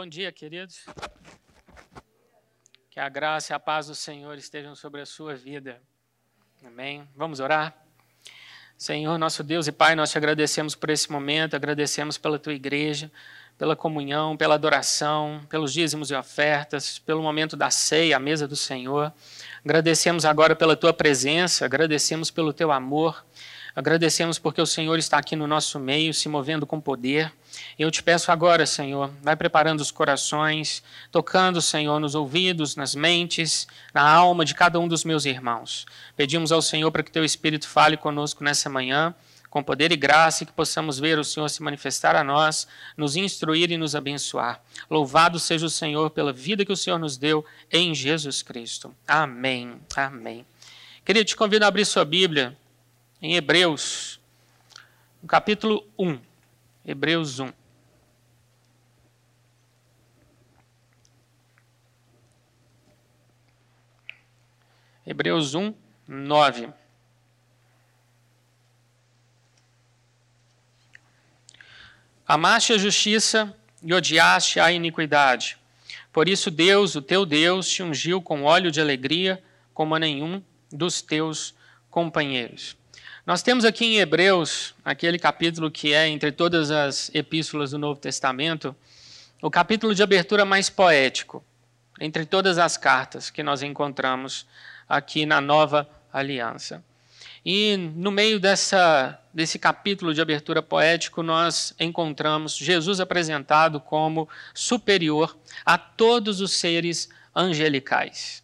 Bom dia, queridos. Que a graça e a paz do Senhor estejam sobre a sua vida. Amém. Vamos orar? Senhor, nosso Deus e Pai, nós te agradecemos por esse momento, agradecemos pela tua igreja, pela comunhão, pela adoração, pelos dízimos e ofertas, pelo momento da ceia, a mesa do Senhor. Agradecemos agora pela tua presença, agradecemos pelo teu amor, agradecemos porque o Senhor está aqui no nosso meio, se movendo com poder. Eu te peço agora, Senhor, vai preparando os corações, tocando, Senhor, nos ouvidos, nas mentes, na alma de cada um dos meus irmãos. Pedimos ao Senhor para que teu Espírito fale conosco nessa manhã, com poder e graça, que possamos ver o Senhor se manifestar a nós, nos instruir e nos abençoar. Louvado seja o Senhor pela vida que o Senhor nos deu em Jesus Cristo. Amém. Amém. Queria te convidar a abrir sua Bíblia em Hebreus, no capítulo 1. Hebreus 1. Hebreus 1, 9. Amaste a justiça e odiaste a iniquidade. Por isso Deus, o teu Deus, te ungiu com óleo de alegria, como a nenhum dos teus companheiros. Nós temos aqui em Hebreus, aquele capítulo que é entre todas as epístolas do Novo Testamento, o capítulo de abertura mais poético, entre todas as cartas que nós encontramos aqui na Nova Aliança. E no meio dessa, desse capítulo de abertura poético, nós encontramos Jesus apresentado como superior a todos os seres angelicais.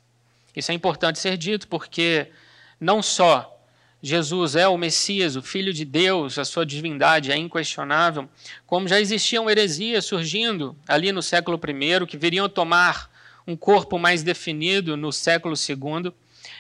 Isso é importante ser dito porque não só Jesus é o Messias, o Filho de Deus, a sua divindade é inquestionável, como já existiam heresias surgindo ali no século I, que viriam tomar um corpo mais definido no século II.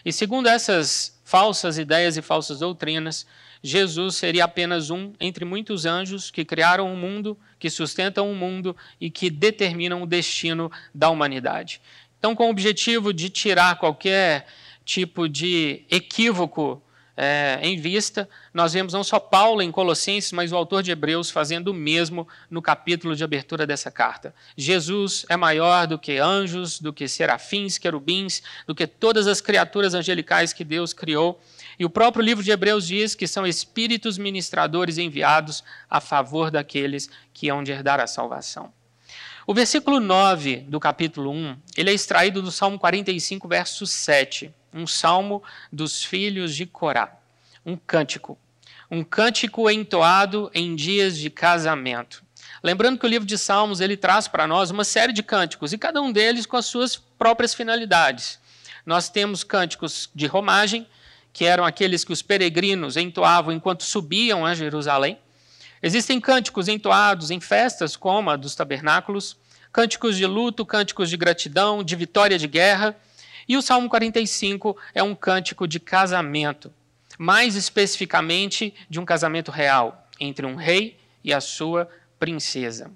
E segundo essas falsas ideias e falsas doutrinas, Jesus seria apenas um entre muitos anjos que criaram um mundo, que sustentam um mundo e que determinam o destino da humanidade. Então, com o objetivo de tirar qualquer tipo de equívoco é, em vista, nós vemos não só Paulo em Colossenses, mas o autor de Hebreus fazendo o mesmo no capítulo de abertura dessa carta. Jesus é maior do que anjos, do que serafins, querubins, do que todas as criaturas angelicais que Deus criou. E o próprio livro de Hebreus diz que são espíritos ministradores enviados a favor daqueles que hão de herdar a salvação. O versículo 9 do capítulo 1, ele é extraído do Salmo 45, verso 7 um salmo dos filhos de Corá, um cântico, um cântico entoado em dias de casamento. Lembrando que o livro de Salmos ele traz para nós uma série de cânticos e cada um deles com as suas próprias finalidades. Nós temos cânticos de romagem, que eram aqueles que os peregrinos entoavam enquanto subiam a Jerusalém. Existem cânticos entoados em festas, como a dos tabernáculos, cânticos de luto, cânticos de gratidão, de vitória de guerra, e o Salmo 45 é um cântico de casamento, mais especificamente de um casamento real entre um rei e a sua princesa.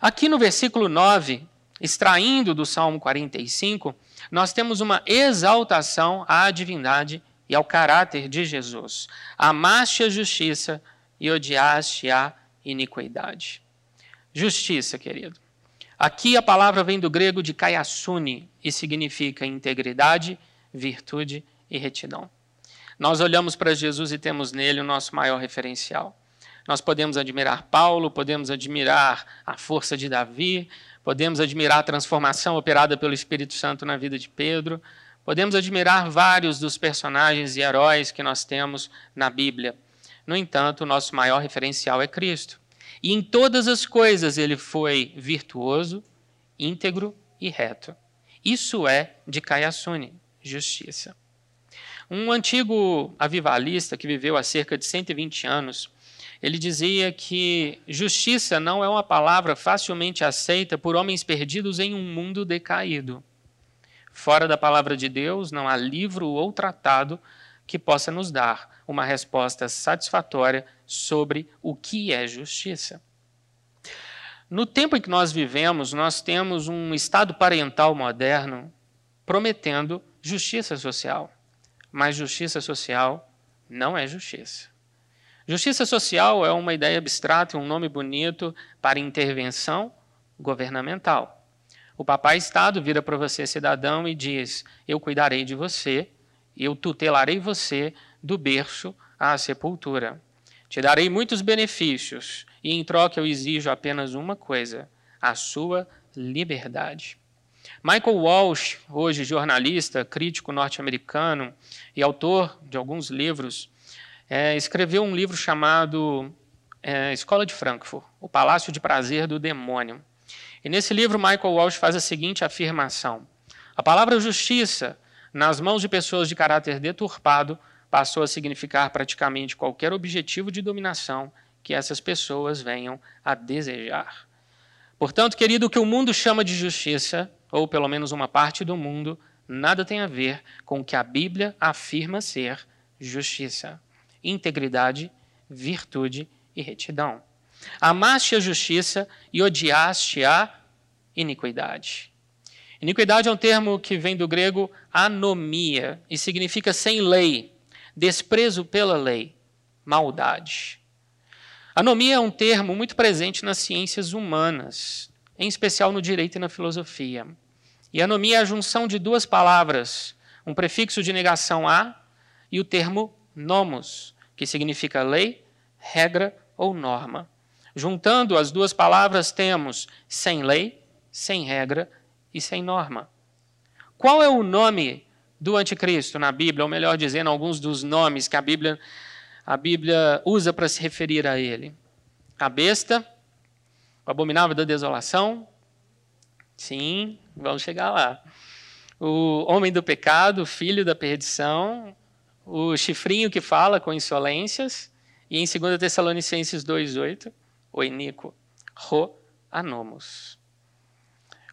Aqui no versículo 9, extraindo do Salmo 45, nós temos uma exaltação à divindade e ao caráter de Jesus. Amaste a justiça e odiaste a iniquidade. Justiça, querido. Aqui a palavra vem do grego de kaiasune e significa integridade, virtude e retidão. Nós olhamos para Jesus e temos nele o nosso maior referencial. Nós podemos admirar Paulo, podemos admirar a força de Davi, podemos admirar a transformação operada pelo Espírito Santo na vida de Pedro, podemos admirar vários dos personagens e heróis que nós temos na Bíblia. No entanto, o nosso maior referencial é Cristo. E em todas as coisas ele foi virtuoso, íntegro e reto. Isso é de Kayasuni, justiça. Um antigo avivalista que viveu há cerca de 120 anos, ele dizia que justiça não é uma palavra facilmente aceita por homens perdidos em um mundo decaído. Fora da palavra de Deus, não há livro ou tratado que possa nos dar uma resposta satisfatória sobre o que é justiça. No tempo em que nós vivemos, nós temos um Estado parental moderno prometendo justiça social. Mas justiça social não é justiça. Justiça social é uma ideia abstrata, um nome bonito para intervenção governamental. O papai Estado vira para você, cidadão, e diz: Eu cuidarei de você, eu tutelarei você do berço à sepultura. Te darei muitos benefícios, e em troca eu exijo apenas uma coisa: a sua liberdade. Michael Walsh, hoje jornalista, crítico norte-americano e autor de alguns livros, é, escreveu um livro chamado é, Escola de Frankfurt, O Palácio de Prazer do Demônio. E nesse livro, Michael Walsh faz a seguinte afirmação: A palavra justiça, nas mãos de pessoas de caráter deturpado, passou a significar praticamente qualquer objetivo de dominação que essas pessoas venham a desejar. Portanto, querido, o que o mundo chama de justiça, ou pelo menos uma parte do mundo, nada tem a ver com o que a Bíblia afirma ser justiça, integridade, virtude e retidão. Amaste a justiça e odiaste a iniquidade. Iniquidade é um termo que vem do grego anomia e significa sem lei, desprezo pela lei, maldade. Anomia é um termo muito presente nas ciências humanas, em especial no direito e na filosofia. E anomia é a junção de duas palavras, um prefixo de negação a e o termo nomos, que significa lei, regra ou norma. Juntando as duas palavras, temos sem lei, sem regra e sem norma. Qual é o nome do anticristo na Bíblia, ou melhor dizendo, alguns dos nomes que a Bíblia a Bíblia usa para se referir a ele. A besta, o abominável da desolação, sim, vamos chegar lá. O homem do pecado, filho da perdição, o chifrinho que fala com insolências, e em 2 Tessalonicenses 2,8, o iníquo, ro anomos.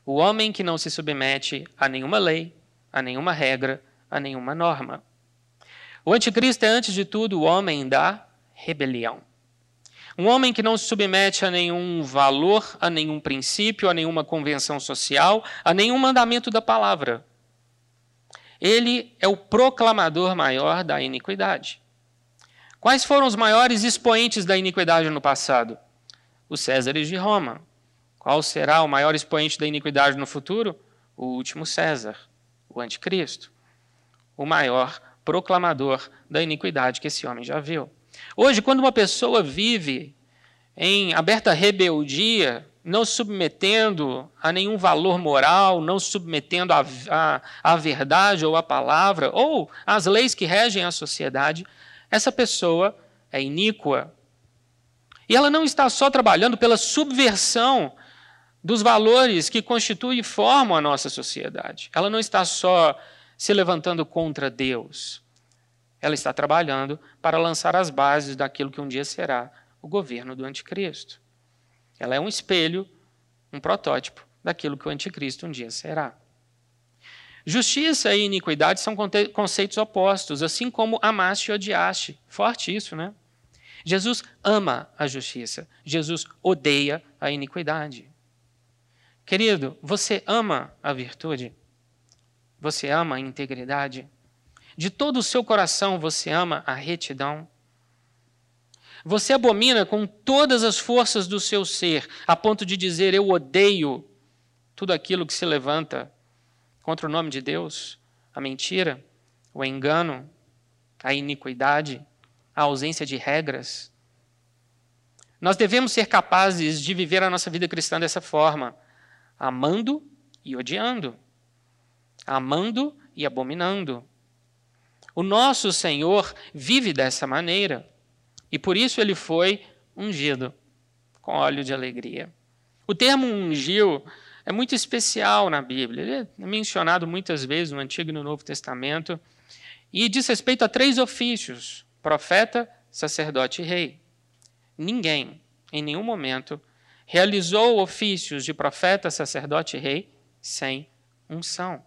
O homem que não se submete a nenhuma lei, a nenhuma regra, a nenhuma norma. O anticristo é, antes de tudo, o homem da rebelião. Um homem que não se submete a nenhum valor, a nenhum princípio, a nenhuma convenção social, a nenhum mandamento da palavra. Ele é o proclamador maior da iniquidade. Quais foram os maiores expoentes da iniquidade no passado? Os Césares de Roma. Qual será o maior expoente da iniquidade no futuro? O último César, o anticristo. O maior proclamador da iniquidade que esse homem já viu. Hoje, quando uma pessoa vive em aberta rebeldia, não submetendo a nenhum valor moral, não submetendo à verdade ou à palavra, ou às leis que regem a sociedade, essa pessoa é iníqua. E ela não está só trabalhando pela subversão dos valores que constituem e formam a nossa sociedade. Ela não está só se levantando contra Deus. Ela está trabalhando para lançar as bases daquilo que um dia será o governo do anticristo. Ela é um espelho, um protótipo daquilo que o anticristo um dia será. Justiça e iniquidade são conceitos opostos, assim como amaste e odiaste. Forte isso, né? Jesus ama a justiça, Jesus odeia a iniquidade. Querido, você ama a virtude? Você ama a integridade? De todo o seu coração você ama a retidão? Você abomina com todas as forças do seu ser, a ponto de dizer: Eu odeio tudo aquilo que se levanta contra o nome de Deus, a mentira, o engano, a iniquidade, a ausência de regras. Nós devemos ser capazes de viver a nossa vida cristã dessa forma, amando e odiando amando e abominando. O nosso Senhor vive dessa maneira e por isso ele foi ungido com óleo de alegria. O termo ungiu é muito especial na Bíblia. Ele é mencionado muitas vezes no Antigo e no Novo Testamento e diz respeito a três ofícios: profeta, sacerdote e rei. Ninguém, em nenhum momento, realizou ofícios de profeta, sacerdote e rei sem unção.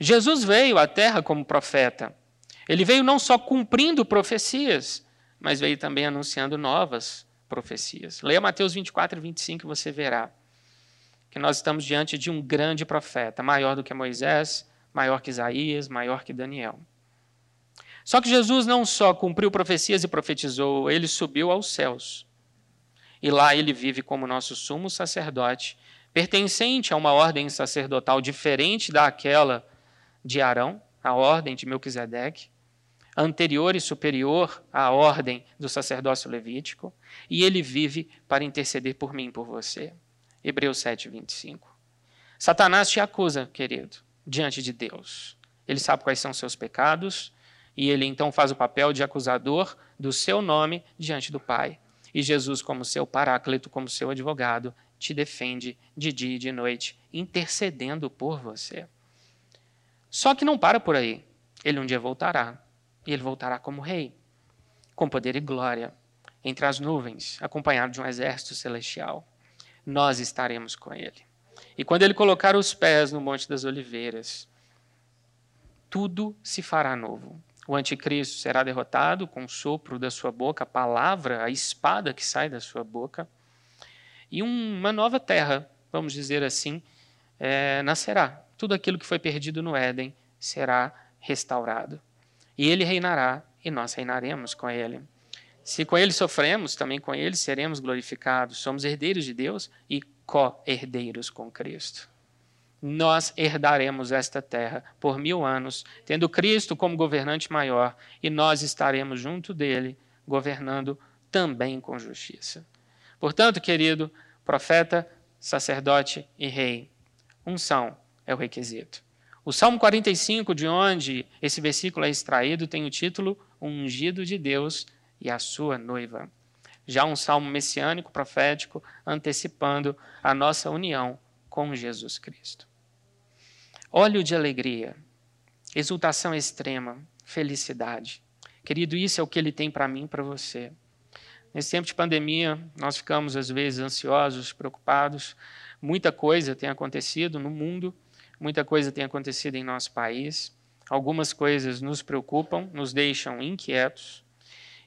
Jesus veio à terra como profeta. Ele veio não só cumprindo profecias, mas veio também anunciando novas profecias. Leia Mateus 24 e 25 e você verá que nós estamos diante de um grande profeta, maior do que Moisés, maior que Isaías, maior que Daniel. Só que Jesus não só cumpriu profecias e profetizou, ele subiu aos céus. E lá ele vive como nosso sumo sacerdote, pertencente a uma ordem sacerdotal diferente daquela de Arão, a ordem de Melquisedeque, anterior e superior à ordem do sacerdócio levítico, e ele vive para interceder por mim e por você. Hebreus 7, 25. Satanás te acusa, querido, diante de Deus. Ele sabe quais são seus pecados, e ele então faz o papel de acusador do seu nome diante do Pai. E Jesus, como seu paráclito, como seu advogado, te defende de dia e de noite, intercedendo por você. Só que não para por aí. Ele um dia voltará. E ele voltará como rei, com poder e glória, entre as nuvens, acompanhado de um exército celestial. Nós estaremos com ele. E quando ele colocar os pés no Monte das Oliveiras, tudo se fará novo. O anticristo será derrotado com o sopro da sua boca, a palavra, a espada que sai da sua boca. E uma nova terra, vamos dizer assim, é, nascerá. Tudo aquilo que foi perdido no Éden será restaurado. E ele reinará e nós reinaremos com ele. Se com ele sofremos, também com ele seremos glorificados. Somos herdeiros de Deus e co-herdeiros com Cristo nós herdaremos esta terra por mil anos, tendo Cristo como governante maior, e nós estaremos junto dele, governando também com justiça. Portanto, querido profeta, sacerdote e rei, unção é o requisito. O Salmo 45, de onde esse versículo é extraído, tem o título Ungido de Deus e a sua noiva. Já um salmo messiânico profético antecipando a nossa união com Jesus Cristo. Óleo de alegria, exultação extrema, felicidade. Querido, isso é o que ele tem para mim para você. Nesse tempo de pandemia, nós ficamos às vezes ansiosos, preocupados. Muita coisa tem acontecido no mundo, muita coisa tem acontecido em nosso país. Algumas coisas nos preocupam, nos deixam inquietos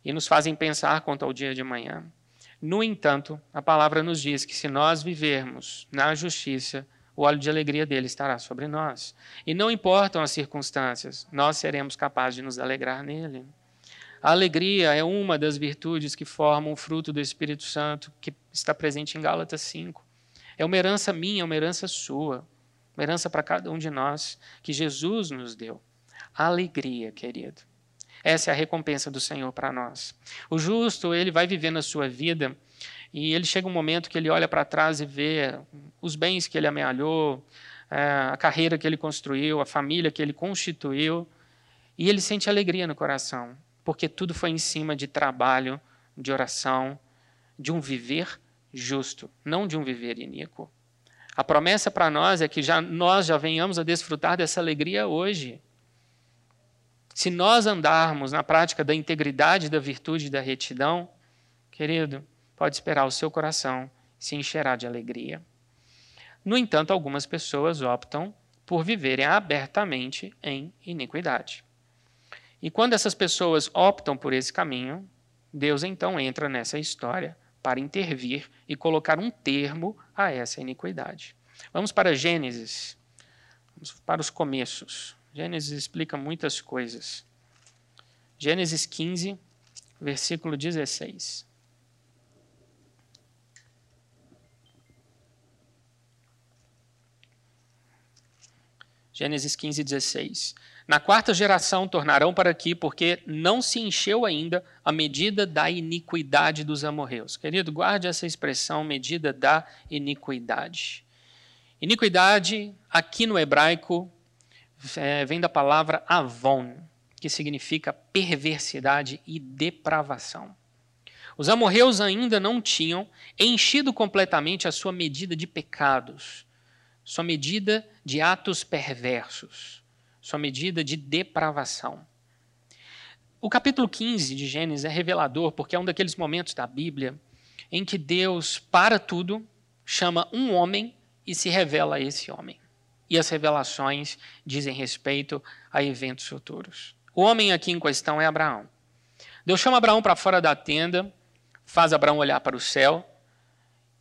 e nos fazem pensar quanto ao dia de amanhã. No entanto, a palavra nos diz que se nós vivermos na justiça, o óleo de alegria dele estará sobre nós. E não importam as circunstâncias, nós seremos capazes de nos alegrar nele. A alegria é uma das virtudes que formam o fruto do Espírito Santo, que está presente em Gálatas 5. É uma herança minha, é uma herança sua, uma herança para cada um de nós, que Jesus nos deu. Alegria, querido. Essa é a recompensa do Senhor para nós. O justo, ele vai viver na sua vida e ele chega um momento que ele olha para trás e vê os bens que ele amealhou, é, a carreira que ele construiu, a família que ele constituiu, e ele sente alegria no coração, porque tudo foi em cima de trabalho, de oração, de um viver justo, não de um viver iníquo. A promessa para nós é que já, nós já venhamos a desfrutar dessa alegria hoje. Se nós andarmos na prática da integridade, da virtude e da retidão, querido, pode esperar o seu coração se encherá de alegria. No entanto, algumas pessoas optam por viverem abertamente em iniquidade. E quando essas pessoas optam por esse caminho, Deus então entra nessa história para intervir e colocar um termo a essa iniquidade. Vamos para Gênesis, vamos para os começos. Gênesis explica muitas coisas. Gênesis 15, versículo 16. Gênesis 15, 16. Na quarta geração tornarão para aqui, porque não se encheu ainda a medida da iniquidade dos amorreus. Querido, guarde essa expressão, medida da iniquidade. Iniquidade, aqui no hebraico, é, vem da palavra avon, que significa perversidade e depravação. Os amorreus ainda não tinham enchido completamente a sua medida de pecados, sua medida de atos perversos, sua medida de depravação. O capítulo 15 de Gênesis é revelador porque é um daqueles momentos da Bíblia em que Deus para tudo, chama um homem e se revela a esse homem e as revelações dizem respeito a eventos futuros. O homem aqui em questão é Abraão. Deus chama Abraão para fora da tenda, faz Abraão olhar para o céu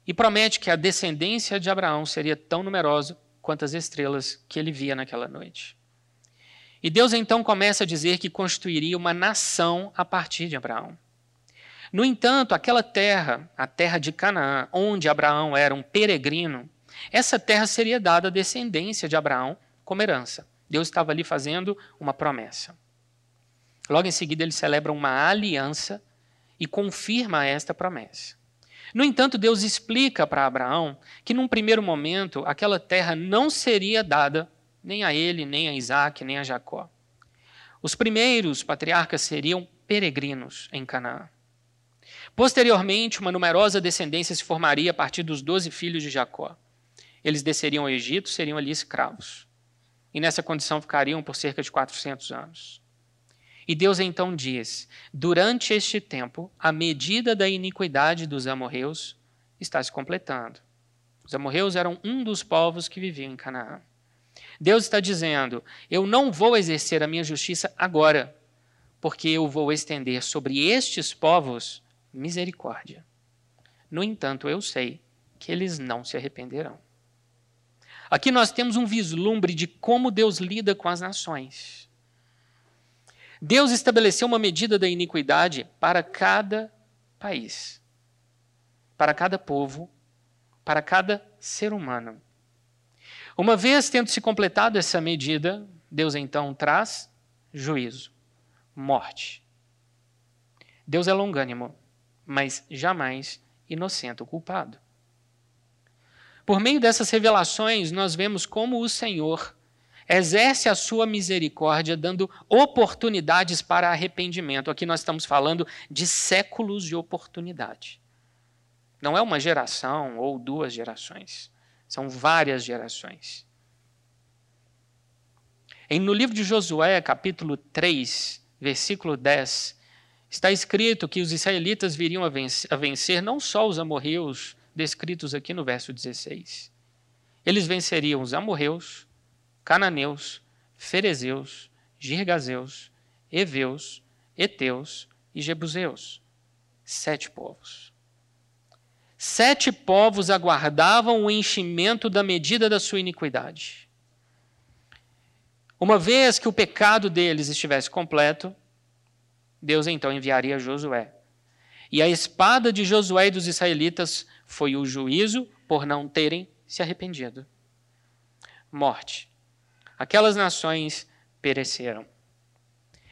e promete que a descendência de Abraão seria tão numerosa quanto as estrelas que ele via naquela noite. E Deus então começa a dizer que constituiria uma nação a partir de Abraão. No entanto, aquela terra, a terra de Canaã, onde Abraão era um peregrino, essa terra seria dada à descendência de Abraão como herança. Deus estava ali fazendo uma promessa. Logo em seguida, ele celebra uma aliança e confirma esta promessa. No entanto, Deus explica para Abraão que, num primeiro momento, aquela terra não seria dada nem a ele, nem a Isaac, nem a Jacó. Os primeiros patriarcas seriam peregrinos em Canaã. Posteriormente, uma numerosa descendência se formaria a partir dos doze filhos de Jacó. Eles desceriam ao Egito, seriam ali escravos. E nessa condição ficariam por cerca de 400 anos. E Deus então diz: durante este tempo, a medida da iniquidade dos amorreus está se completando. Os amorreus eram um dos povos que viviam em Canaã. Deus está dizendo: eu não vou exercer a minha justiça agora, porque eu vou estender sobre estes povos misericórdia. No entanto, eu sei que eles não se arrependerão. Aqui nós temos um vislumbre de como Deus lida com as nações. Deus estabeleceu uma medida da iniquidade para cada país, para cada povo, para cada ser humano. Uma vez tendo se completado essa medida, Deus então traz juízo, morte. Deus é longânimo, mas jamais inocente o culpado. Por meio dessas revelações, nós vemos como o Senhor exerce a sua misericórdia, dando oportunidades para arrependimento. Aqui nós estamos falando de séculos de oportunidade. Não é uma geração ou duas gerações, são várias gerações. no livro de Josué, capítulo 3, versículo 10, está escrito que os israelitas viriam a vencer, a vencer não só os amorreus, descritos aqui no verso 16. Eles venceriam os amorreus, cananeus, ferezeus, girgazeus, heveus, eteus e jebuseus. Sete povos. Sete povos aguardavam o enchimento da medida da sua iniquidade. Uma vez que o pecado deles estivesse completo, Deus então enviaria Josué. E a espada de Josué e dos israelitas foi o juízo por não terem se arrependido. Morte. Aquelas nações pereceram.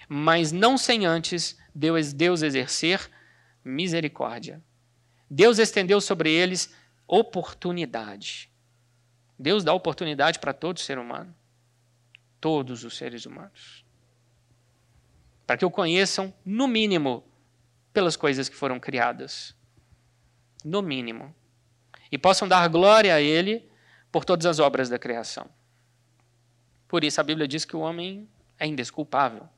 Mas não sem antes Deus, Deus exercer misericórdia. Deus estendeu sobre eles oportunidade. Deus dá oportunidade para todo ser humano. Todos os seres humanos. Para que o conheçam, no mínimo, pelas coisas que foram criadas. No mínimo. E possam dar glória a Ele por todas as obras da criação. Por isso a Bíblia diz que o homem é indesculpável.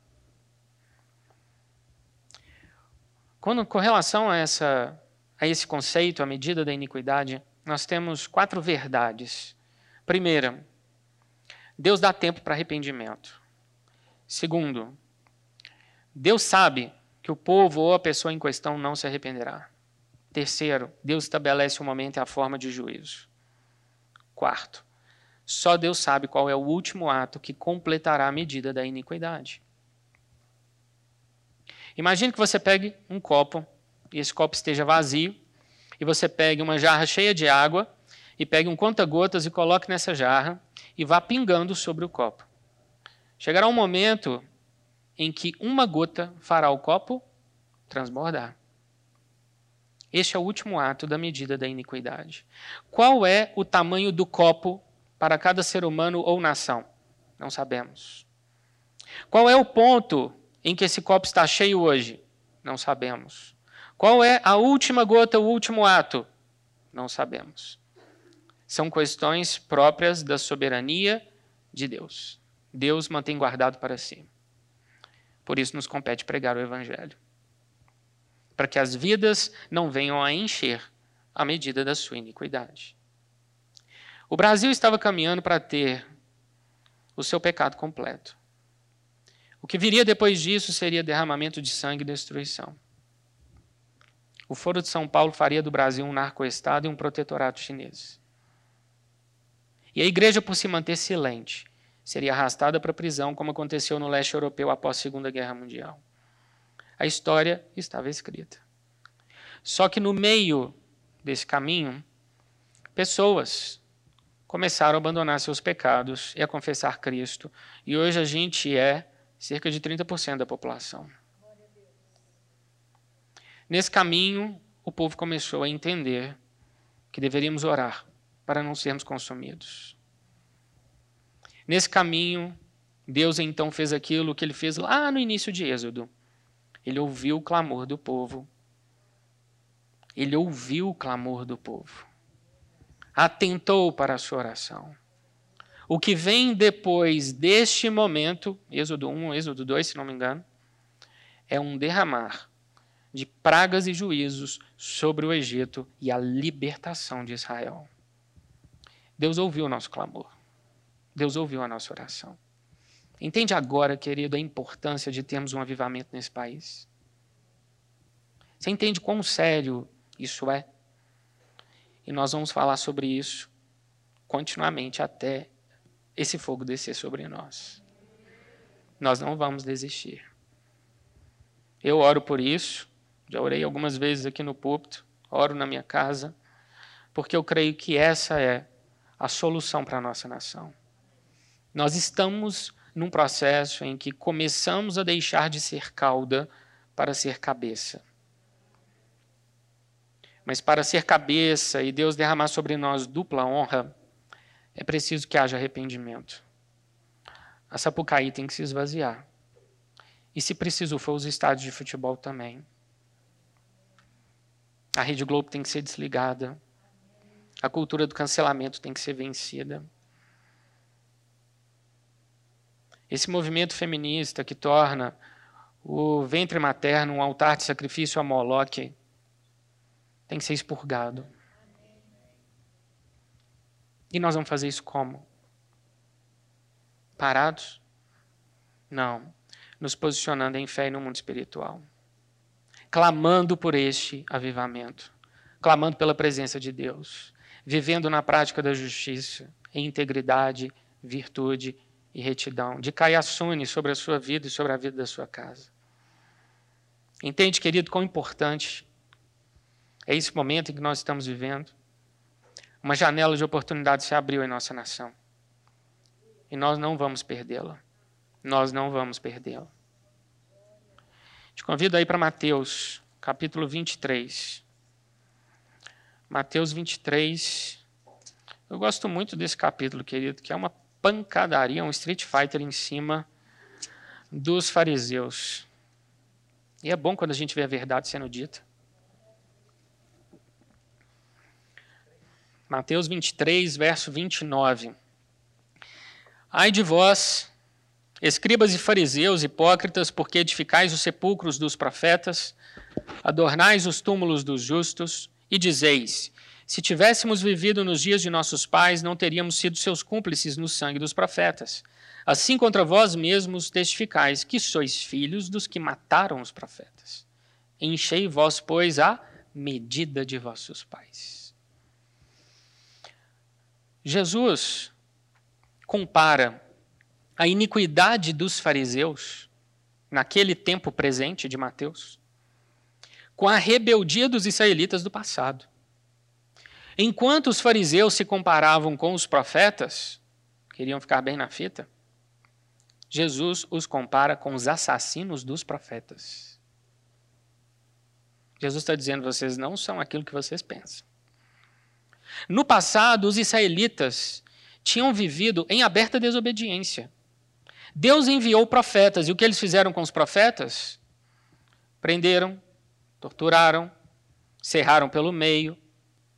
Quando, com relação a, essa, a esse conceito, a medida da iniquidade, nós temos quatro verdades. Primeira, Deus dá tempo para arrependimento. Segundo, Deus sabe que o povo ou a pessoa em questão não se arrependerá. Terceiro, Deus estabelece o momento e a forma de juízo. Quarto, só Deus sabe qual é o último ato que completará a medida da iniquidade. Imagine que você pegue um copo e esse copo esteja vazio, e você pegue uma jarra cheia de água e pegue um conta-gotas e coloque nessa jarra e vá pingando sobre o copo. Chegará um momento em que uma gota fará o copo transbordar. Este é o último ato da medida da iniquidade. Qual é o tamanho do copo para cada ser humano ou nação? Não sabemos. Qual é o ponto em que esse copo está cheio hoje? Não sabemos. Qual é a última gota, o último ato? Não sabemos. São questões próprias da soberania de Deus. Deus mantém guardado para si. Por isso nos compete pregar o Evangelho. Para que as vidas não venham a encher à medida da sua iniquidade. O Brasil estava caminhando para ter o seu pecado completo. O que viria depois disso seria derramamento de sangue e destruição. O Foro de São Paulo faria do Brasil um narcoestado e um protetorato chinês. E a igreja, por se manter silente, seria arrastada para a prisão, como aconteceu no leste europeu após a Segunda Guerra Mundial. A história estava escrita. Só que no meio desse caminho, pessoas começaram a abandonar seus pecados e a confessar Cristo. E hoje a gente é cerca de 30% da população. Nesse caminho, o povo começou a entender que deveríamos orar para não sermos consumidos. Nesse caminho, Deus então fez aquilo que ele fez lá no início de Êxodo. Ele ouviu o clamor do povo. Ele ouviu o clamor do povo. Atentou para a sua oração. O que vem depois deste momento, Êxodo 1, Êxodo 2, se não me engano, é um derramar de pragas e juízos sobre o Egito e a libertação de Israel. Deus ouviu o nosso clamor. Deus ouviu a nossa oração. Entende agora, querido, a importância de termos um avivamento nesse país? Você entende quão sério isso é? E nós vamos falar sobre isso continuamente até esse fogo descer sobre nós. Nós não vamos desistir. Eu oro por isso, já orei algumas vezes aqui no púlpito, oro na minha casa, porque eu creio que essa é a solução para a nossa nação. Nós estamos num processo em que começamos a deixar de ser cauda para ser cabeça. Mas para ser cabeça e Deus derramar sobre nós dupla honra, é preciso que haja arrependimento. A Sapucaí tem que se esvaziar. E se preciso for, os estádios de futebol também. A Rede Globo tem que ser desligada. A cultura do cancelamento tem que ser vencida. Esse movimento feminista que torna o ventre materno um altar de sacrifício a Moloque tem que ser expurgado. E nós vamos fazer isso como? Parados? Não. Nos posicionando em fé e no mundo espiritual clamando por este avivamento, clamando pela presença de Deus, vivendo na prática da justiça, em integridade, virtude e retidão, de Caiaçune sobre a sua vida e sobre a vida da sua casa. Entende, querido, quão importante é esse momento em que nós estamos vivendo? Uma janela de oportunidade se abriu em nossa nação. E nós não vamos perdê-la. Nós não vamos perdê-la. Te convido aí para Mateus, capítulo 23. Mateus 23. Eu gosto muito desse capítulo, querido, que é uma pancadaria, um street fighter em cima dos fariseus. E é bom quando a gente vê a verdade sendo dita. Mateus 23, verso 29. Ai de vós, Escribas e fariseus, hipócritas, porque edificais os sepulcros dos profetas, adornais os túmulos dos justos, e dizeis: Se tivéssemos vivido nos dias de nossos pais, não teríamos sido seus cúmplices no sangue dos profetas. Assim contra vós mesmos testificais que sois filhos dos que mataram os profetas. Enchei vós, pois, a medida de vossos pais. Jesus compara a iniquidade dos fariseus, naquele tempo presente de Mateus, com a rebeldia dos israelitas do passado. Enquanto os fariseus se comparavam com os profetas, queriam ficar bem na fita, Jesus os compara com os assassinos dos profetas. Jesus está dizendo: vocês não são aquilo que vocês pensam. No passado, os israelitas tinham vivido em aberta desobediência. Deus enviou profetas, e o que eles fizeram com os profetas? Prenderam, torturaram, cerraram pelo meio,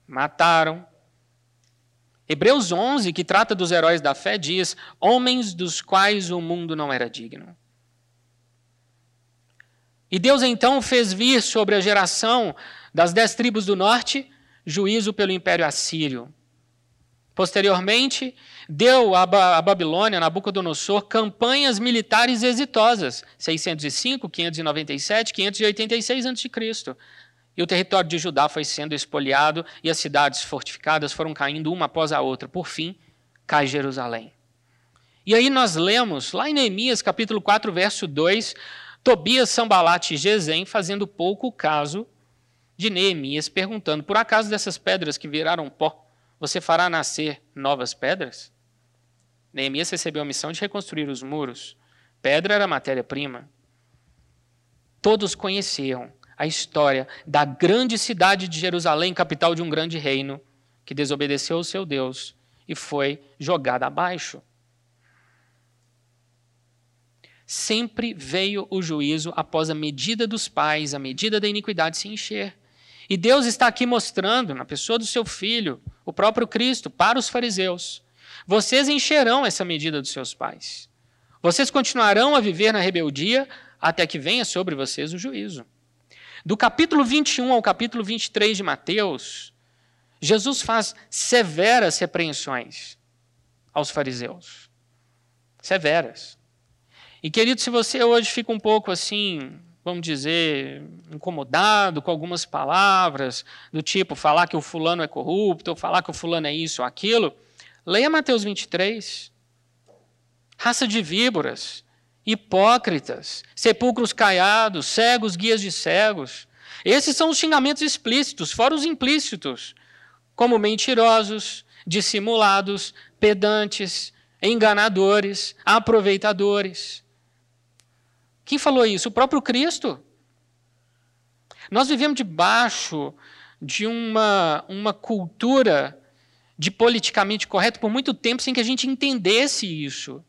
mataram. Hebreus 11, que trata dos heróis da fé, diz: homens dos quais o mundo não era digno. E Deus então fez vir sobre a geração das dez tribos do norte juízo pelo império assírio. Posteriormente, deu a Babilônia, Nabucodonosor, campanhas militares exitosas, 605, 597, 586 a.C. E o território de Judá foi sendo espoliado e as cidades fortificadas foram caindo uma após a outra. Por fim, cai Jerusalém. E aí nós lemos, lá em Neemias, capítulo 4, verso 2, Tobias, Sambalat e Gesem fazendo pouco caso de Neemias, perguntando, por acaso dessas pedras que viraram pó, você fará nascer novas pedras? Neemias recebeu a missão de reconstruir os muros. Pedra era matéria-prima. Todos conheciam a história da grande cidade de Jerusalém, capital de um grande reino, que desobedeceu ao seu Deus e foi jogada abaixo. Sempre veio o juízo após a medida dos pais, a medida da iniquidade se encher. E Deus está aqui mostrando, na pessoa do seu filho, o próprio Cristo, para os fariseus: vocês encherão essa medida dos seus pais. Vocês continuarão a viver na rebeldia até que venha sobre vocês o juízo. Do capítulo 21 ao capítulo 23 de Mateus, Jesus faz severas repreensões aos fariseus. Severas. E querido, se você hoje fica um pouco assim, vamos dizer, incomodado com algumas palavras, do tipo falar que o fulano é corrupto, ou falar que o fulano é isso ou aquilo, leia Mateus 23. Raça de víboras, hipócritas, sepulcros caiados, cegos, guias de cegos. Esses são os xingamentos explícitos, fora os implícitos, como mentirosos, dissimulados, pedantes, enganadores, aproveitadores. Quem falou isso? O próprio Cristo. Nós vivemos debaixo de uma, uma cultura de politicamente correto por muito tempo sem que a gente entendesse isso.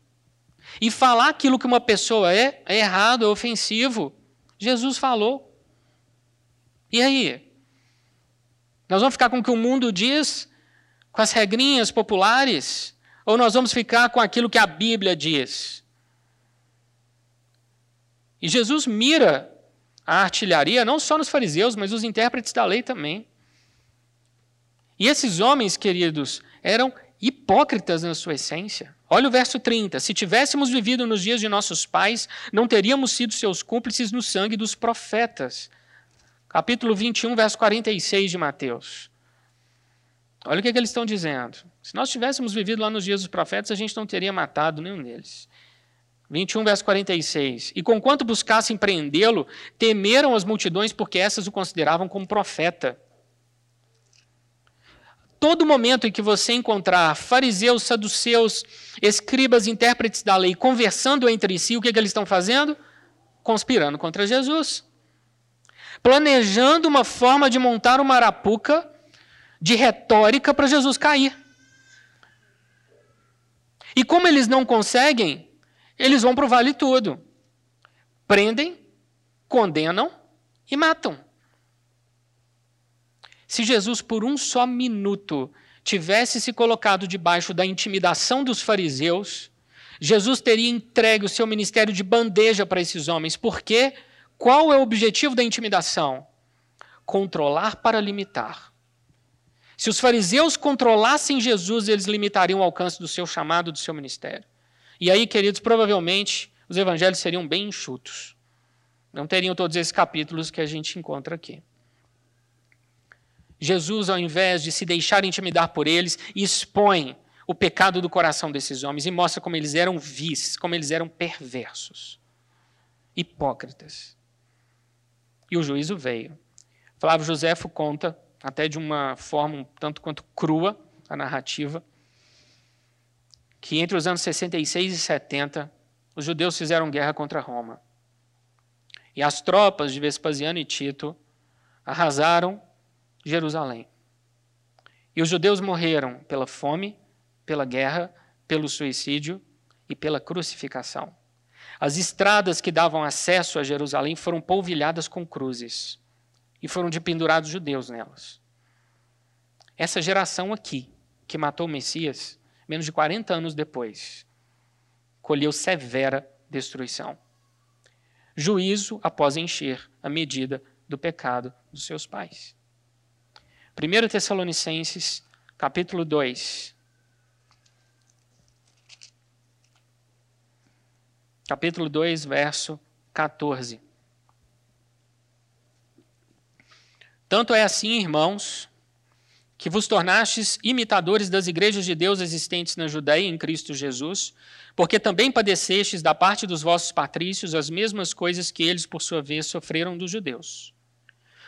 E falar aquilo que uma pessoa é, é errado, é ofensivo. Jesus falou. E aí? Nós vamos ficar com o que o mundo diz, com as regrinhas populares? Ou nós vamos ficar com aquilo que a Bíblia diz? E Jesus mira a artilharia não só nos fariseus, mas os intérpretes da lei também. E esses homens, queridos, eram hipócritas na sua essência. Olha o verso 30. Se tivéssemos vivido nos dias de nossos pais, não teríamos sido seus cúmplices no sangue dos profetas. Capítulo 21, verso 46 de Mateus. Olha o que, é que eles estão dizendo. Se nós tivéssemos vivido lá nos dias dos profetas, a gente não teria matado nenhum deles. 21, verso 46. E conquanto buscassem prendê-lo, temeram as multidões, porque essas o consideravam como profeta todo momento em que você encontrar fariseus, saduceus, escribas, intérpretes da lei conversando entre si, o que, que eles estão fazendo? Conspirando contra Jesus. Planejando uma forma de montar uma arapuca de retórica para Jesus cair. E como eles não conseguem, eles vão para o vale tudo. Prendem, condenam e matam. Se Jesus, por um só minuto, tivesse se colocado debaixo da intimidação dos fariseus, Jesus teria entregue o seu ministério de bandeja para esses homens. Por quê? Qual é o objetivo da intimidação? Controlar para limitar. Se os fariseus controlassem Jesus, eles limitariam o alcance do seu chamado, do seu ministério. E aí, queridos, provavelmente os evangelhos seriam bem enxutos. Não teriam todos esses capítulos que a gente encontra aqui. Jesus, ao invés de se deixar intimidar por eles, expõe o pecado do coração desses homens e mostra como eles eram vis, como eles eram perversos, hipócritas. E o juízo veio. Flávio Josefo conta, até de uma forma um tanto quanto crua, a narrativa, que entre os anos 66 e 70, os judeus fizeram guerra contra Roma. E as tropas de Vespasiano e Tito arrasaram Jerusalém. E os judeus morreram pela fome, pela guerra, pelo suicídio e pela crucificação. As estradas que davam acesso a Jerusalém foram polvilhadas com cruzes e foram de pendurados judeus nelas. Essa geração aqui, que matou o Messias, menos de 40 anos depois, colheu severa destruição. Juízo após encher a medida do pecado dos seus pais. 1 Tessalonicenses, capítulo 2. Capítulo 2, verso 14. Tanto é assim, irmãos, que vos tornastes imitadores das igrejas de Deus existentes na Judéia em Cristo Jesus, porque também padecestes da parte dos vossos patrícios as mesmas coisas que eles, por sua vez, sofreram dos judeus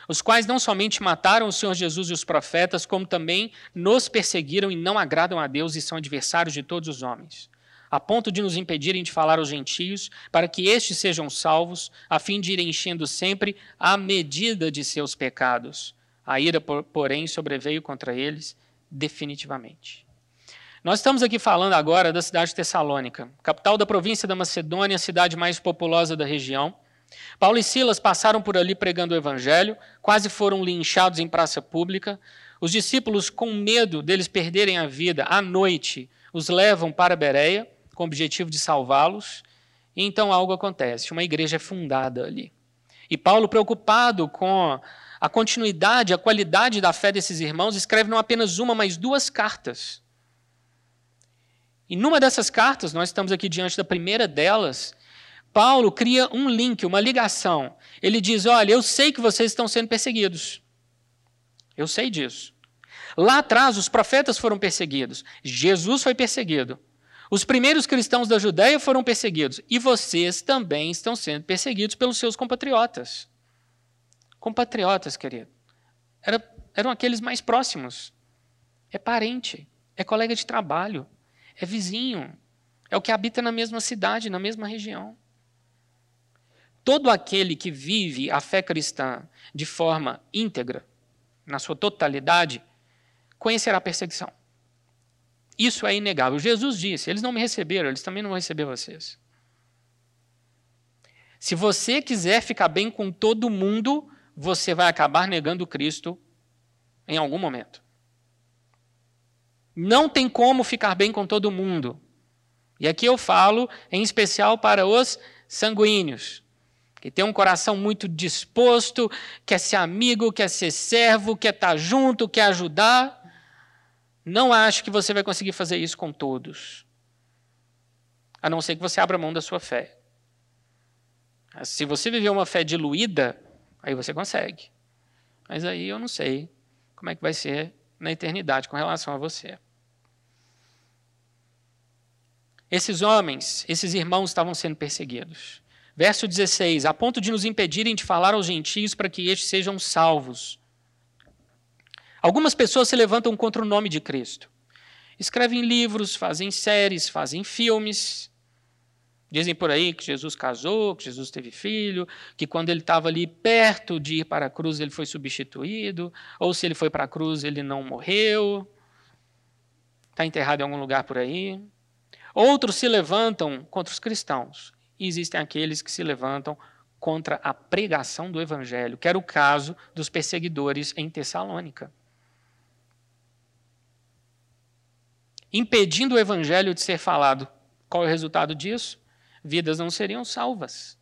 os quais não somente mataram o Senhor Jesus e os profetas, como também nos perseguiram e não agradam a Deus e são adversários de todos os homens, a ponto de nos impedirem de falar aos gentios, para que estes sejam salvos, a fim de irem enchendo sempre a medida de seus pecados. A ira, porém, sobreveio contra eles definitivamente. Nós estamos aqui falando agora da cidade de Tessalônica, capital da província da Macedônia, a cidade mais populosa da região. Paulo e Silas passaram por ali pregando o evangelho, quase foram linchados em praça pública. Os discípulos, com medo deles perderem a vida à noite, os levam para Bereia, com o objetivo de salvá-los. E então algo acontece, uma igreja é fundada ali. E Paulo, preocupado com a continuidade, a qualidade da fé desses irmãos, escreve não apenas uma, mas duas cartas. E numa dessas cartas, nós estamos aqui diante da primeira delas, Paulo cria um link, uma ligação. Ele diz: Olha, eu sei que vocês estão sendo perseguidos. Eu sei disso. Lá atrás, os profetas foram perseguidos. Jesus foi perseguido. Os primeiros cristãos da Judéia foram perseguidos. E vocês também estão sendo perseguidos pelos seus compatriotas. Compatriotas, querido. Era, eram aqueles mais próximos. É parente, é colega de trabalho, é vizinho, é o que habita na mesma cidade, na mesma região. Todo aquele que vive a fé cristã de forma íntegra, na sua totalidade, conhecerá a perseguição. Isso é inegável. Jesus disse: eles não me receberam, eles também não vão receber vocês. Se você quiser ficar bem com todo mundo, você vai acabar negando Cristo em algum momento. Não tem como ficar bem com todo mundo. E aqui eu falo em especial para os sanguíneos que tem um coração muito disposto, quer ser amigo, quer ser servo, quer estar junto, quer ajudar. Não acho que você vai conseguir fazer isso com todos. A não ser que você abra mão da sua fé. Se você viver uma fé diluída, aí você consegue. Mas aí eu não sei como é que vai ser na eternidade com relação a você. Esses homens, esses irmãos estavam sendo perseguidos. Verso 16: a ponto de nos impedirem de falar aos gentios para que estes sejam salvos. Algumas pessoas se levantam contra o nome de Cristo. Escrevem livros, fazem séries, fazem filmes. Dizem por aí que Jesus casou, que Jesus teve filho, que quando ele estava ali perto de ir para a cruz ele foi substituído, ou se ele foi para a cruz ele não morreu. Está enterrado em algum lugar por aí. Outros se levantam contra os cristãos e existem aqueles que se levantam contra a pregação do evangelho, que era o caso dos perseguidores em Tessalônica. Impedindo o evangelho de ser falado. Qual é o resultado disso? Vidas não seriam salvas.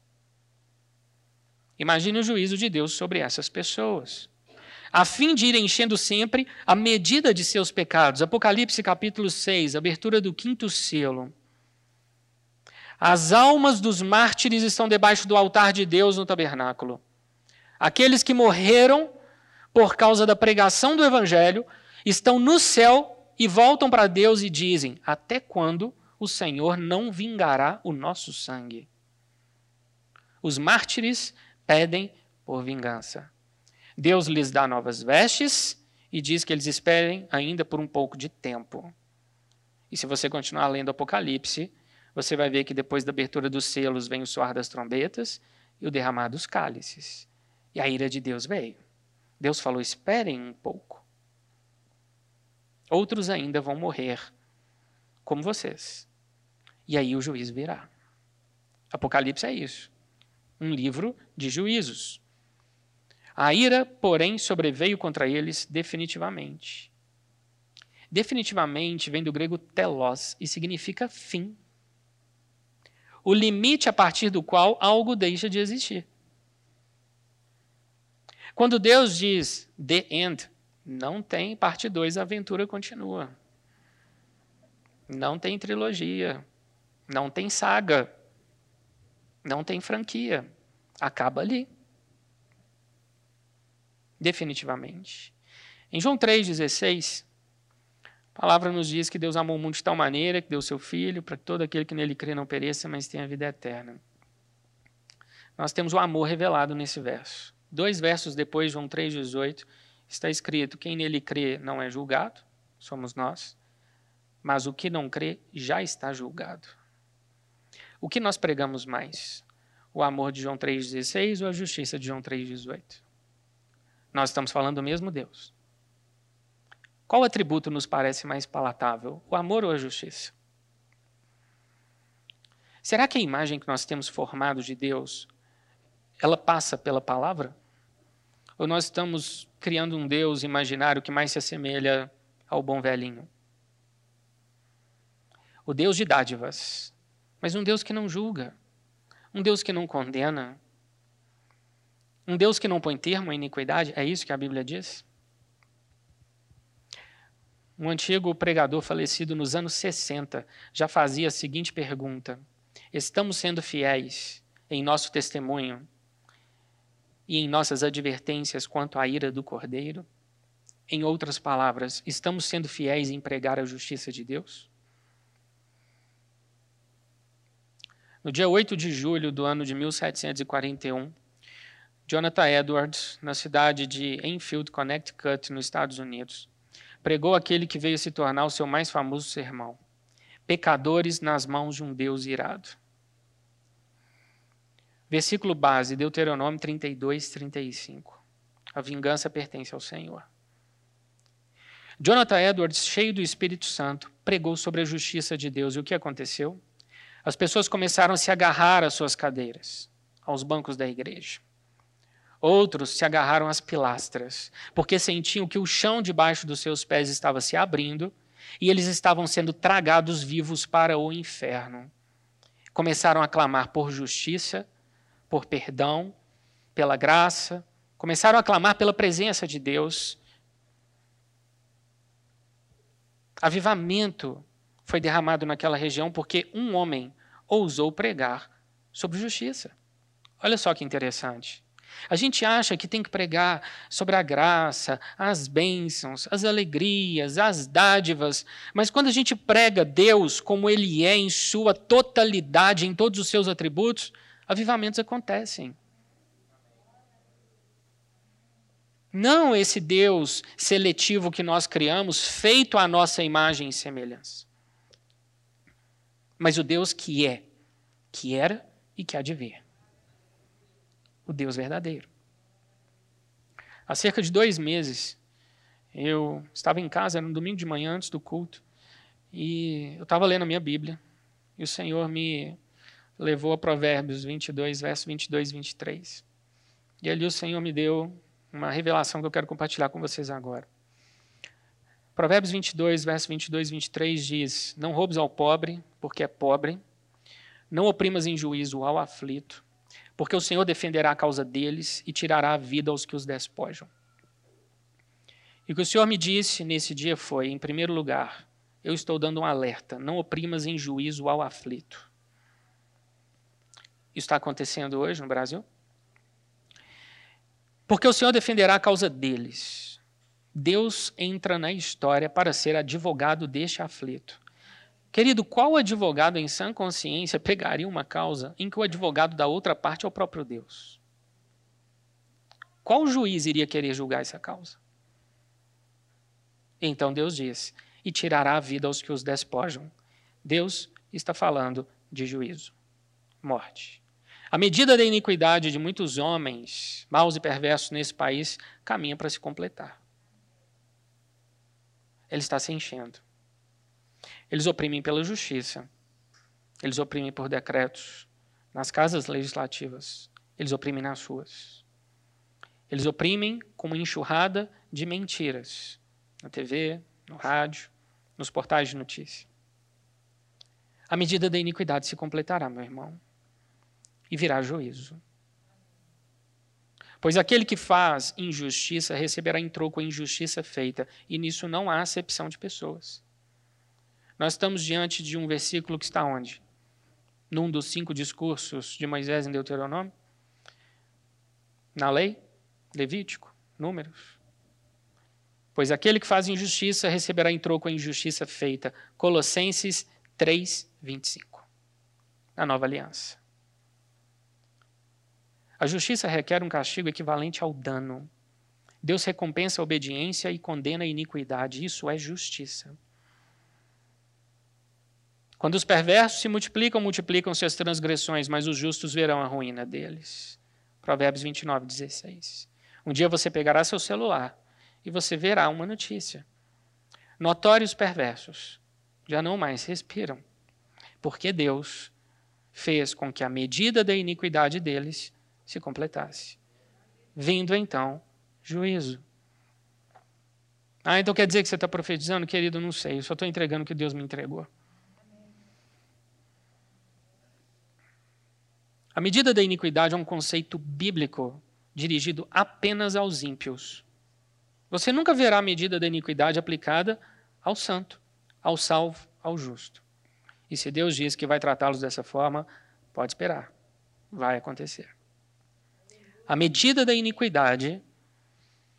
Imagine o juízo de Deus sobre essas pessoas. A fim de ir enchendo sempre a medida de seus pecados. Apocalipse capítulo 6, abertura do quinto selo. As almas dos mártires estão debaixo do altar de Deus no tabernáculo. Aqueles que morreram por causa da pregação do evangelho estão no céu e voltam para Deus e dizem: Até quando o Senhor não vingará o nosso sangue? Os mártires pedem por vingança. Deus lhes dá novas vestes e diz que eles esperem ainda por um pouco de tempo. E se você continuar lendo Apocalipse, você vai ver que depois da abertura dos selos vem o soar das trombetas e o derramar dos cálices. E a ira de Deus veio. Deus falou: esperem um pouco. Outros ainda vão morrer, como vocês. E aí o juízo virá. Apocalipse é isso. Um livro de juízos. A ira, porém, sobreveio contra eles definitivamente. Definitivamente vem do grego telos e significa fim o limite a partir do qual algo deixa de existir. Quando Deus diz the end, não tem parte 2, a aventura continua. Não tem trilogia, não tem saga, não tem franquia. Acaba ali. Definitivamente. Em João 3,16, a palavra nos diz que Deus amou o mundo de tal maneira que deu seu Filho para que todo aquele que nele crê não pereça, mas tenha vida eterna. Nós temos o amor revelado nesse verso. dois versos depois, João 3,18, está escrito: Quem nele crê não é julgado, somos nós, mas o que não crê já está julgado. O que nós pregamos mais? O amor de João 3,16 ou a justiça de João 3,18? Nós estamos falando do mesmo Deus. Qual atributo nos parece mais palatável, o amor ou a justiça? Será que a imagem que nós temos formado de Deus, ela passa pela palavra? Ou nós estamos criando um Deus imaginário que mais se assemelha ao bom velhinho? O Deus de dádivas, mas um Deus que não julga, um Deus que não condena, um Deus que não põe termo à iniquidade, é isso que a Bíblia diz? Um antigo pregador falecido nos anos 60 já fazia a seguinte pergunta: Estamos sendo fiéis em nosso testemunho e em nossas advertências quanto à ira do Cordeiro? Em outras palavras, estamos sendo fiéis em pregar a justiça de Deus? No dia 8 de julho do ano de 1741, Jonathan Edwards, na cidade de Enfield, Connecticut, nos Estados Unidos, pregou aquele que veio se tornar o seu mais famoso sermão: Pecadores nas mãos de um Deus irado. Versículo base, Deuteronômio 32, 35. A vingança pertence ao Senhor. Jonathan Edwards, cheio do Espírito Santo, pregou sobre a justiça de Deus. E o que aconteceu? As pessoas começaram a se agarrar às suas cadeiras, aos bancos da igreja. Outros se agarraram às pilastras, porque sentiam que o chão debaixo dos seus pés estava se abrindo e eles estavam sendo tragados vivos para o inferno. Começaram a clamar por justiça, por perdão, pela graça, começaram a clamar pela presença de Deus. Avivamento foi derramado naquela região porque um homem ousou pregar sobre justiça. Olha só que interessante. A gente acha que tem que pregar sobre a graça, as bênçãos, as alegrias, as dádivas, mas quando a gente prega Deus como Ele é em sua totalidade, em todos os seus atributos, avivamentos acontecem. Não esse Deus seletivo que nós criamos, feito à nossa imagem e semelhança mas o Deus que é, que era e que há de vir. O Deus verdadeiro. Há cerca de dois meses, eu estava em casa, era um domingo de manhã antes do culto, e eu estava lendo a minha Bíblia, e o Senhor me levou a Provérbios 22, verso 22 e 23. E ali o Senhor me deu uma revelação que eu quero compartilhar com vocês agora. Provérbios 22, verso 22 e 23 diz: Não roubes ao pobre, porque é pobre. Não oprimas em juízo ao aflito, porque o Senhor defenderá a causa deles e tirará a vida aos que os despojam. E o que o Senhor me disse nesse dia foi: em primeiro lugar, eu estou dando um alerta: não oprimas em juízo ao aflito. Isso está acontecendo hoje no Brasil? Porque o Senhor defenderá a causa deles. Deus entra na história para ser advogado deste aflito. Querido, qual advogado em sã consciência pegaria uma causa em que o advogado da outra parte é o próprio Deus? Qual juiz iria querer julgar essa causa? Então Deus diz: e tirará a vida aos que os despojam. Deus está falando de juízo, morte. A medida da iniquidade de muitos homens, maus e perversos nesse país, caminha para se completar ele está se enchendo. Eles oprimem pela justiça. Eles oprimem por decretos nas casas legislativas. Eles oprimem nas ruas. Eles oprimem com uma enxurrada de mentiras na TV, no rádio, nos portais de notícia. A medida da iniquidade se completará, meu irmão, e virá juízo. Pois aquele que faz injustiça receberá em troco a injustiça feita, e nisso não há acepção de pessoas. Nós estamos diante de um versículo que está onde? Num dos cinco discursos de Moisés em Deuteronômio? Na lei? Levítico? Números? Pois aquele que faz injustiça receberá em troco a injustiça feita. Colossenses 3, 25. Na nova aliança. A justiça requer um castigo equivalente ao dano. Deus recompensa a obediência e condena a iniquidade. Isso é justiça. Quando os perversos se multiplicam, multiplicam-se as transgressões, mas os justos verão a ruína deles. Provérbios 29, 16. Um dia você pegará seu celular e você verá uma notícia. Notórios perversos já não mais respiram, porque Deus fez com que a medida da iniquidade deles se completasse. Vindo então juízo. Ah, então quer dizer que você está profetizando? Querido, não sei, eu só estou entregando o que Deus me entregou. A medida da iniquidade é um conceito bíblico dirigido apenas aos ímpios. Você nunca verá a medida da iniquidade aplicada ao santo, ao salvo, ao justo. E se Deus diz que vai tratá-los dessa forma, pode esperar. Vai acontecer. A medida da iniquidade,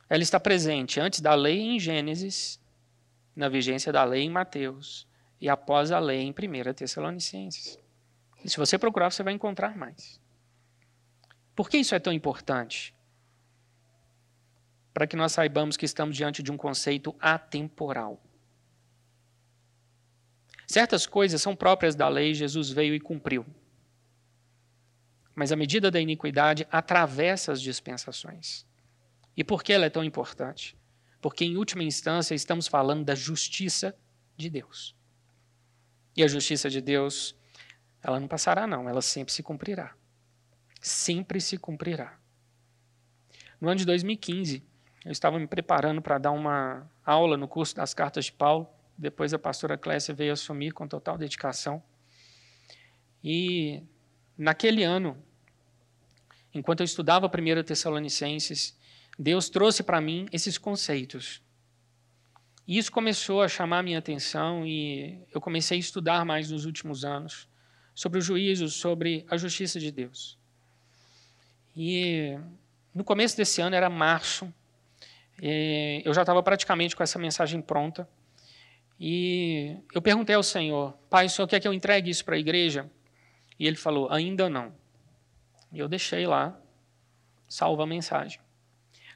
ela está presente antes da lei em Gênesis, na vigência da lei em Mateus e após a lei em 1 Tessalonicenses. Se você procurar, você vai encontrar mais. Por que isso é tão importante? Para que nós saibamos que estamos diante de um conceito atemporal. Certas coisas são próprias da lei, Jesus veio e cumpriu. Mas a medida da iniquidade atravessa as dispensações. E por que ela é tão importante? Porque, em última instância, estamos falando da justiça de Deus. E a justiça de Deus ela não passará, não, ela sempre se cumprirá. Sempre se cumprirá. No ano de 2015, eu estava me preparando para dar uma aula no curso das cartas de Paulo. Depois a pastora Clécia veio assumir com total dedicação. E naquele ano, enquanto eu estudava 1 Tessalonicenses, Deus trouxe para mim esses conceitos. E isso começou a chamar a minha atenção e eu comecei a estudar mais nos últimos anos sobre o juízo, sobre a justiça de Deus. E no começo desse ano, era março, eu já estava praticamente com essa mensagem pronta. E eu perguntei ao Senhor, Pai, o Senhor quer que eu entregue isso para a igreja? E ele falou, ainda não. E eu deixei lá, salva a mensagem.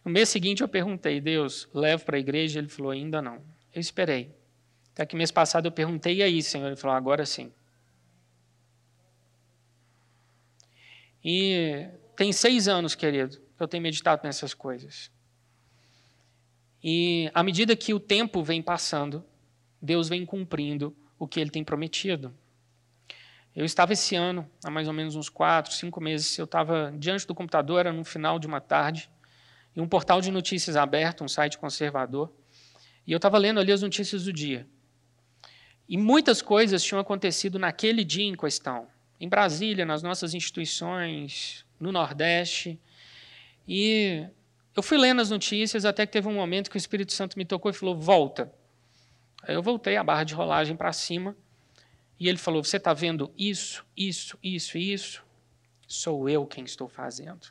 No mês seguinte eu perguntei, Deus, levo para a igreja? Ele falou, ainda não. Eu esperei. Até que mês passado eu perguntei, e aí, Senhor? Ele falou, agora sim. E tem seis anos, querido, que eu tenho meditado nessas coisas. E à medida que o tempo vem passando, Deus vem cumprindo o que Ele tem prometido. Eu estava esse ano, há mais ou menos uns quatro, cinco meses, eu estava diante do computador, era no final de uma tarde, e um portal de notícias aberto, um site conservador, e eu estava lendo ali as notícias do dia. E muitas coisas tinham acontecido naquele dia em questão em Brasília, nas nossas instituições, no Nordeste. E eu fui lendo as notícias até que teve um momento que o Espírito Santo me tocou e falou: volta. Aí eu voltei a barra de rolagem para cima e ele falou: Você está vendo isso, isso, isso e isso? Sou eu quem estou fazendo.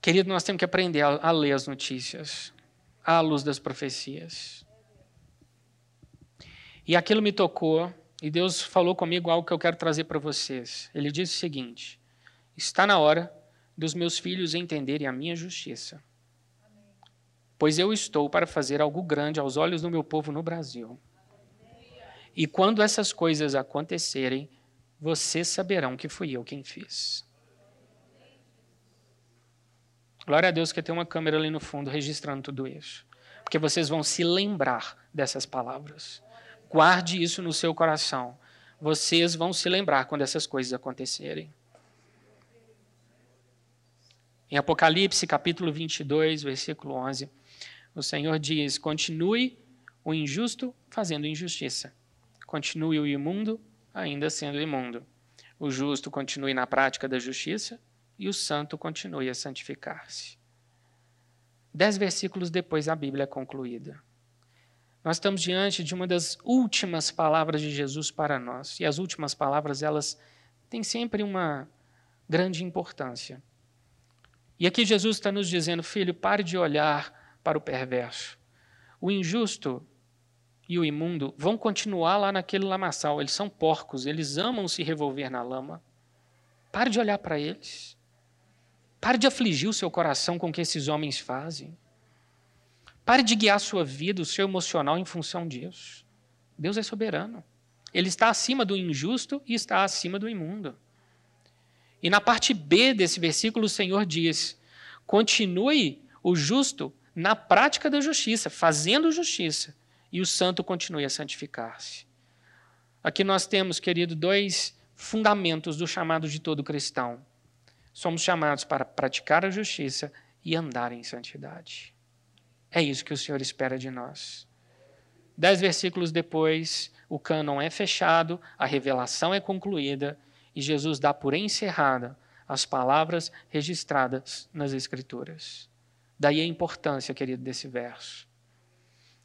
Querido, nós temos que aprender a, a ler as notícias à luz das profecias. E aquilo me tocou, e Deus falou comigo algo que eu quero trazer para vocês. Ele disse o seguinte: Está na hora dos meus filhos entenderem a minha justiça. Pois eu estou para fazer algo grande aos olhos do meu povo no Brasil. E quando essas coisas acontecerem, vocês saberão que fui eu quem fiz. Glória a Deus que tem uma câmera ali no fundo registrando tudo isso. Porque vocês vão se lembrar dessas palavras. Guarde isso no seu coração. Vocês vão se lembrar quando essas coisas acontecerem. Em Apocalipse, capítulo 22, versículo 11, o Senhor diz: Continue o injusto fazendo injustiça. Continue o imundo ainda sendo imundo. O justo continue na prática da justiça e o santo continue a santificar-se. Dez versículos depois, a Bíblia é concluída. Nós estamos diante de uma das últimas palavras de Jesus para nós. E as últimas palavras, elas têm sempre uma grande importância. E aqui Jesus está nos dizendo, filho, pare de olhar para o perverso. O injusto e o imundo vão continuar lá naquele lamaçal. Eles são porcos, eles amam se revolver na lama. Pare de olhar para eles. Pare de afligir o seu coração com o que esses homens fazem. Pare de guiar a sua vida, o seu emocional em função disso. Deus é soberano. Ele está acima do injusto e está acima do imundo. E na parte B desse versículo, o Senhor diz: continue o justo na prática da justiça, fazendo justiça, e o santo continue a santificar-se. Aqui nós temos, querido, dois fundamentos do chamado de todo cristão. Somos chamados para praticar a justiça e andar em santidade. É isso que o Senhor espera de nós. Dez versículos depois, o cânon é fechado, a revelação é concluída e Jesus dá por encerrada as palavras registradas nas Escrituras. Daí a importância, querido, desse verso.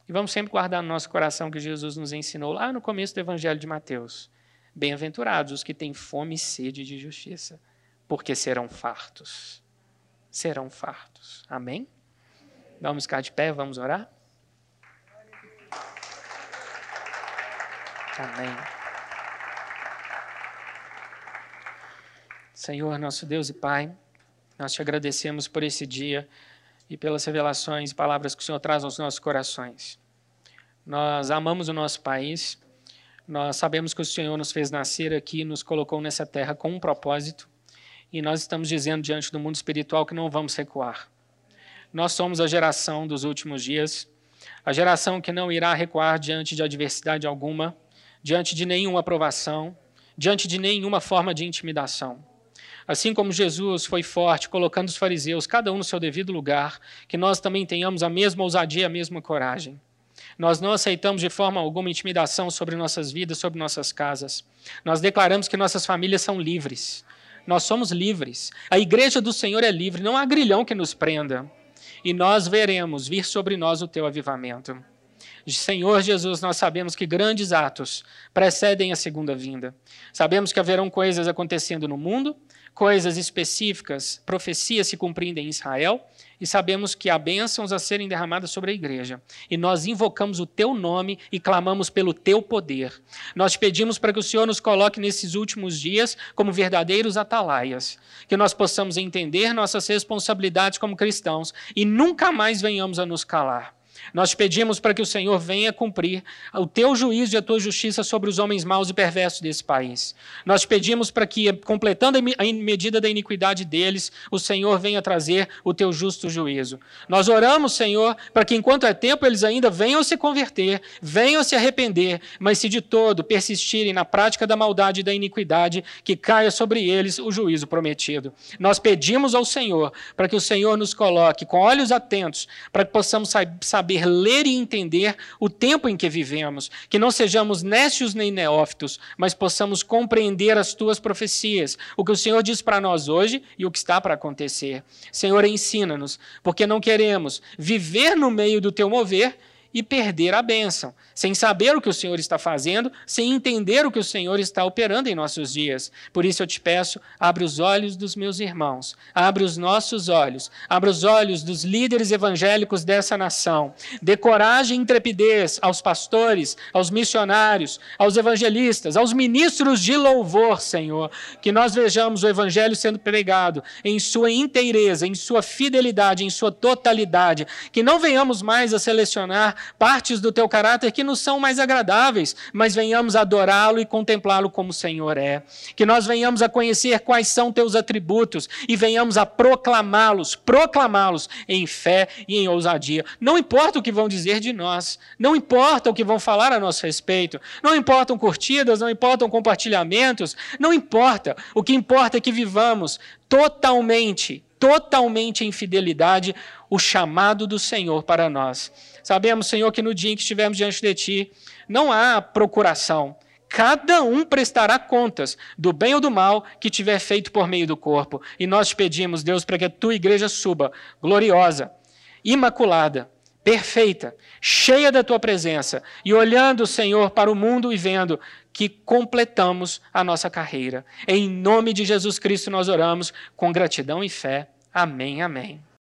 E vamos sempre guardar no nosso coração que Jesus nos ensinou lá no começo do Evangelho de Mateus. Bem-aventurados os que têm fome e sede de justiça, porque serão fartos. Serão fartos. Amém? Vamos ficar de pé, vamos orar? Amém. Senhor, nosso Deus e Pai, nós te agradecemos por esse dia e pelas revelações e palavras que o Senhor traz aos nossos corações. Nós amamos o nosso país, nós sabemos que o Senhor nos fez nascer aqui, nos colocou nessa terra com um propósito, e nós estamos dizendo diante do mundo espiritual que não vamos recuar. Nós somos a geração dos últimos dias, a geração que não irá recuar diante de adversidade alguma, diante de nenhuma aprovação, diante de nenhuma forma de intimidação. Assim como Jesus foi forte, colocando os fariseus, cada um no seu devido lugar, que nós também tenhamos a mesma ousadia, a mesma coragem. Nós não aceitamos de forma alguma intimidação sobre nossas vidas, sobre nossas casas. Nós declaramos que nossas famílias são livres. Nós somos livres. A igreja do Senhor é livre, não há grilhão que nos prenda e nós veremos vir sobre nós o teu avivamento. Senhor Jesus, nós sabemos que grandes atos precedem a segunda vinda. Sabemos que haverão coisas acontecendo no mundo, coisas específicas, profecias se cumprindo em Israel, e sabemos que há bênçãos a serem derramadas sobre a igreja. E nós invocamos o teu nome e clamamos pelo teu poder. Nós pedimos para que o Senhor nos coloque nesses últimos dias como verdadeiros atalaias, que nós possamos entender nossas responsabilidades como cristãos e nunca mais venhamos a nos calar. Nós pedimos para que o Senhor venha cumprir o teu juízo e a tua justiça sobre os homens maus e perversos desse país. Nós pedimos para que, completando a medida da iniquidade deles, o Senhor venha trazer o teu justo juízo. Nós oramos, Senhor, para que enquanto é tempo eles ainda venham se converter, venham se arrepender, mas se de todo persistirem na prática da maldade e da iniquidade, que caia sobre eles o juízo prometido. Nós pedimos ao Senhor para que o Senhor nos coloque com olhos atentos, para que possamos saber ler e entender o tempo em que vivemos, que não sejamos nécios nem neófitos, mas possamos compreender as tuas profecias, o que o Senhor diz para nós hoje e o que está para acontecer. Senhor, ensina-nos, porque não queremos viver no meio do teu mover e perder a bênção, sem saber o que o Senhor está fazendo, sem entender o que o Senhor está operando em nossos dias. Por isso eu te peço, abre os olhos dos meus irmãos, abre os nossos olhos, abre os olhos dos líderes evangélicos dessa nação. Dê coragem e intrepidez aos pastores, aos missionários, aos evangelistas, aos ministros de louvor, Senhor, que nós vejamos o evangelho sendo pregado em sua inteireza, em sua fidelidade, em sua totalidade, que não venhamos mais a selecionar partes do teu caráter que nos são mais agradáveis, mas venhamos adorá-lo e contemplá-lo como o Senhor é. Que nós venhamos a conhecer quais são teus atributos e venhamos a proclamá-los, proclamá-los em fé e em ousadia. Não importa o que vão dizer de nós, não importa o que vão falar a nosso respeito, não importam curtidas, não importam compartilhamentos, não importa. O que importa é que vivamos totalmente, totalmente em fidelidade o chamado do Senhor para nós. Sabemos, Senhor, que no dia em que estivermos diante de Ti, não há procuração. Cada um prestará contas do bem ou do mal que tiver feito por meio do corpo. E nós te pedimos, Deus, para que a tua igreja suba, gloriosa, imaculada, perfeita, cheia da tua presença, e olhando, Senhor, para o mundo e vendo que completamos a nossa carreira. Em nome de Jesus Cristo nós oramos com gratidão e fé. Amém, amém.